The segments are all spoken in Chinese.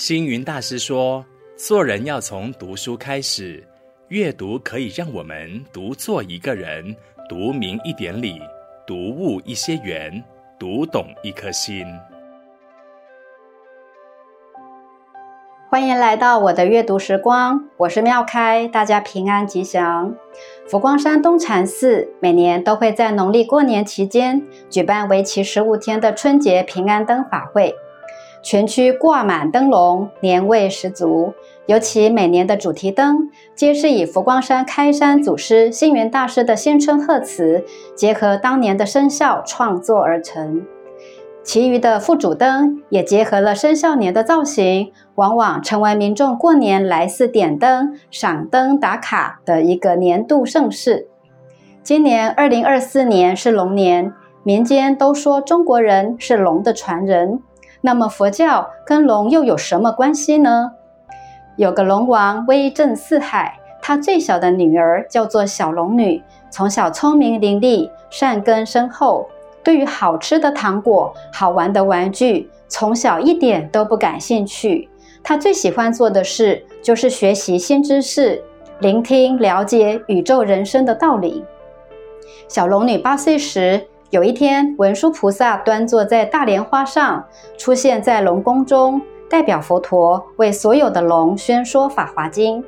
星云大师说：“做人要从读书开始，阅读可以让我们读做一个人，读明一点理，读悟一些缘，读懂一颗心。”欢迎来到我的阅读时光，我是妙开，大家平安吉祥。佛光山东禅寺每年都会在农历过年期间举办为期十五天的春节平安灯法会，全区挂满灯笼，年味十足。尤其每年的主题灯，皆是以佛光山开山祖师星云大师的新春贺词，结合当年的生肖创作而成。其余的副主灯也结合了生肖年的造型，往往成为民众过年来寺点灯、赏灯打卡的一个年度盛事。今年二零二四年是龙年，民间都说中国人是龙的传人。那么佛教跟龙又有什么关系呢？有个龙王威震四海，他最小的女儿叫做小龙女，从小聪明伶俐，善根深厚。对于好吃的糖果、好玩的玩具，从小一点都不感兴趣。他最喜欢做的事就是学习新知识，聆听了解宇宙人生的道理。小龙女八岁时，有一天，文殊菩萨端坐在大莲花上，出现在龙宫中，代表佛陀为所有的龙宣说《法华经》。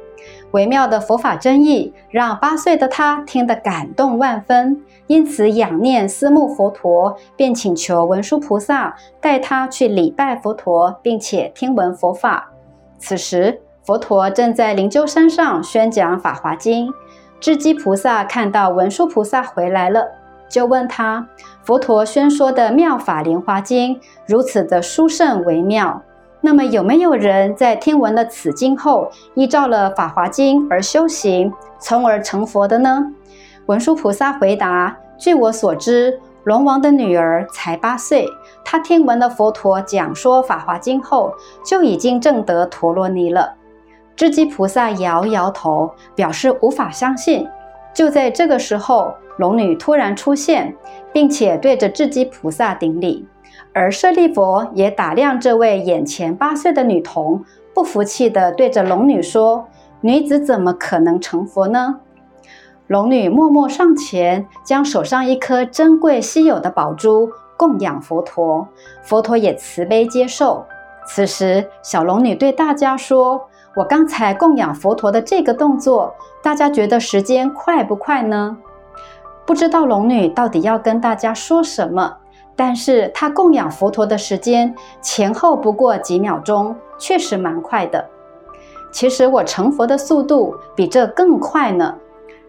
微妙的佛法真义，让八岁的他听得感动万分，因此仰念思慕佛陀，便请求文殊菩萨带他去礼拜佛陀，并且听闻佛法。此时，佛陀正在灵鹫山上宣讲《法华经》。智积菩萨看到文殊菩萨回来了，就问他：佛陀宣说的妙法莲华经如此的殊胜微妙。那么有没有人在听闻了此经后，依照了《法华经》而修行，从而成佛的呢？文殊菩萨回答：据我所知，龙王的女儿才八岁，她听闻了佛陀讲说《法华经》后，就已经证得陀罗尼了。智积菩萨摇摇头，表示无法相信。就在这个时候，龙女突然出现，并且对着智积菩萨顶礼。而舍利弗也打量这位眼前八岁的女童，不服气地对着龙女说：“女子怎么可能成佛呢？”龙女默默上前，将手上一颗珍贵稀有的宝珠供养佛陀，佛陀也慈悲接受。此时，小龙女对大家说：“我刚才供养佛陀的这个动作，大家觉得时间快不快呢？”不知道龙女到底要跟大家说什么。但是她供养佛陀的时间前后不过几秒钟，确实蛮快的。其实我成佛的速度比这更快呢。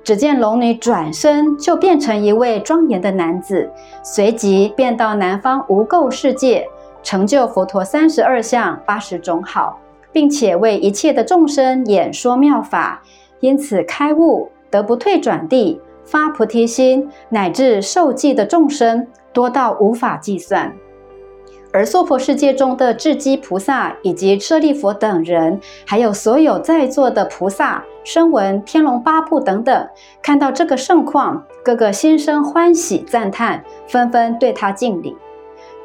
只见龙女转身就变成一位庄严的男子，随即便到南方无垢世界，成就佛陀三十二相八十种好，并且为一切的众生演说妙法，因此开悟得不退转地，发菩提心，乃至受记的众生。多到无法计算，而娑婆世界中的智积菩萨以及舍利弗等人，还有所有在座的菩萨、声闻、天龙八部等等，看到这个盛况，个个心生欢喜赞叹，纷纷对他敬礼。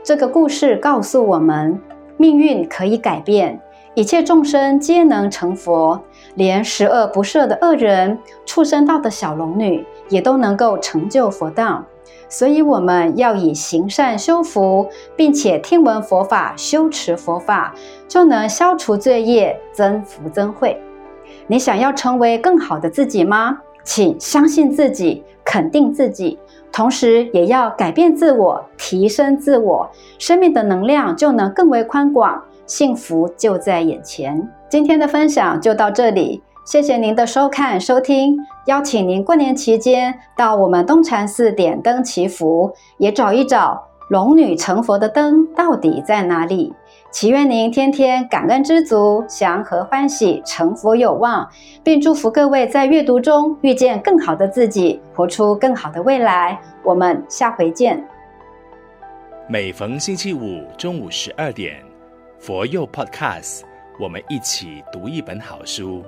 这个故事告诉我们，命运可以改变，一切众生皆能成佛，连十恶不赦的恶人、畜生道的小龙女，也都能够成就佛道。所以，我们要以行善修福，并且听闻佛法、修持佛法，就能消除罪业、增福增慧。你想要成为更好的自己吗？请相信自己，肯定自己，同时也要改变自我，提升自我，生命的能量就能更为宽广，幸福就在眼前。今天的分享就到这里。谢谢您的收看收听，邀请您过年期间到我们东禅寺点灯祈福，也找一找龙女成佛的灯到底在哪里。祈愿您天天感恩知足，祥和欢喜，成佛有望，并祝福各位在阅读中遇见更好的自己，活出更好的未来。我们下回见。每逢星期五中午十二点，佛佑 Podcast，我们一起读一本好书。